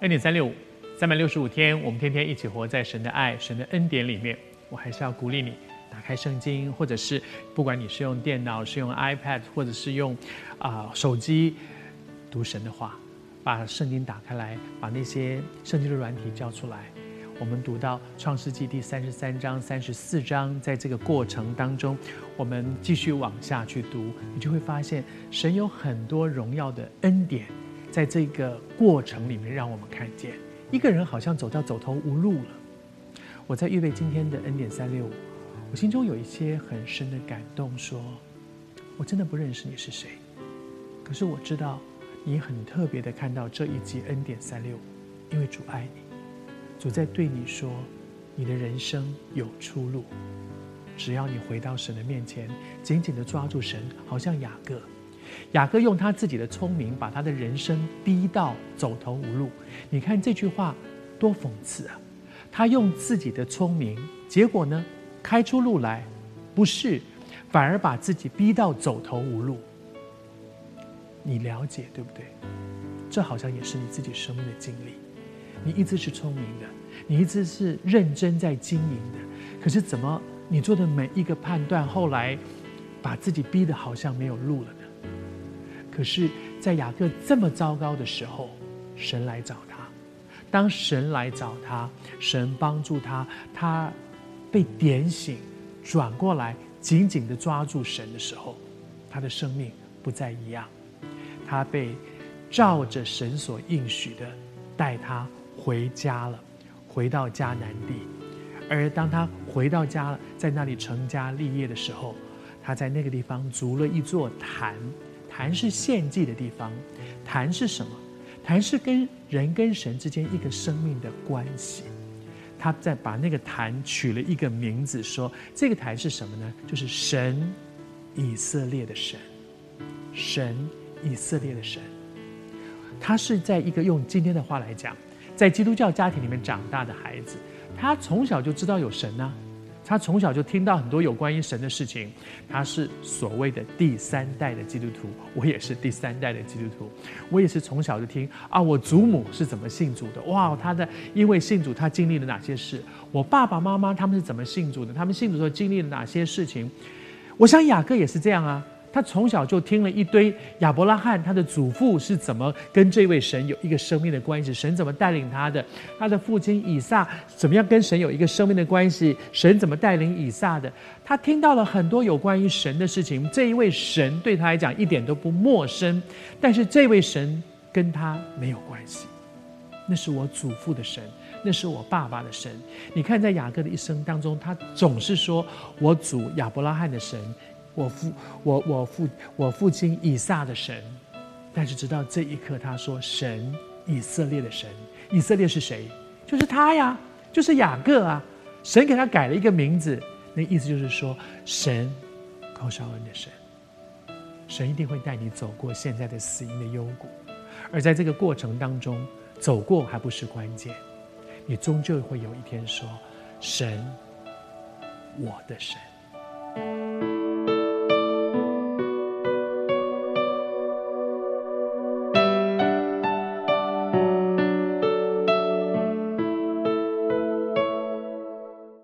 恩典三六五，三百六十五天，我们天天一起活在神的爱、神的恩典里面。我还是要鼓励你，打开圣经，或者是不管你是用电脑、是用 iPad，或者是用啊、手机读神的话，把圣经打开来，把那些圣经的软体交出来。我们读到创世纪第三十三章、三十四章，在这个过程当中，我们继续往下去读，你就会发现神有很多荣耀的恩典，在这个过程里面让我们看见一个人好像走到走投无路了。我在预备今天的恩典三六五，我心中有一些很深的感动，说我真的不认识你是谁，可是我知道你很特别的看到这一集恩典三六五，因为主爱你。主在对你说：“你的人生有出路，只要你回到神的面前，紧紧的抓住神，好像雅各。雅各用他自己的聪明，把他的人生逼到走投无路。你看这句话多讽刺啊！他用自己的聪明，结果呢，开出路来，不是，反而把自己逼到走投无路。你了解对不对？这好像也是你自己生命的经历。”你一直是聪明的，你一直是认真在经营的，可是怎么你做的每一个判断，后来把自己逼得好像没有路了？可是，在雅各这么糟糕的时候，神来找他。当神来找他，神帮助他，他被点醒，转过来，紧紧地抓住神的时候，他的生命不再一样。他被照着神所应许的带他。回家了，回到迦南地，而当他回到家了，在那里成家立业的时候，他在那个地方筑了一座坛，坛是献祭的地方。坛是什么？坛是跟人跟神之间一个生命的关系。他在把那个坛取了一个名字，说这个坛是什么呢？就是神以色列的神，神以色列的神。他是在一个用今天的话来讲。在基督教家庭里面长大的孩子，他从小就知道有神啊，他从小就听到很多有关于神的事情。他是所谓的第三代的基督徒，我也是第三代的基督徒，我也是从小就听啊，我祖母是怎么信主的？哇，他的因为信主，他经历了哪些事？我爸爸妈妈他们是怎么信主的？他们信主的时候经历了哪些事情？我想雅各也是这样啊。他从小就听了一堆亚伯拉罕，他的祖父是怎么跟这位神有一个生命的关系，神怎么带领他的，他的父亲以撒怎么样跟神有一个生命的关系，神怎么带领以撒的，他听到了很多有关于神的事情。这一位神对他来讲一点都不陌生，但是这位神跟他没有关系，那是我祖父的神，那是我爸爸的神。你看，在雅各的一生当中，他总是说我祖亚伯拉罕的神。我父，我我父，我父亲以撒的神，但是直到这一刻，他说神以色列的神，以色列是谁？就是他呀，就是雅各啊。神给他改了一个名字，那意思就是说，神高绍恩的神，神一定会带你走过现在的死荫的幽谷，而在这个过程当中，走过还不是关键，你终究会有一天说，神，我的神。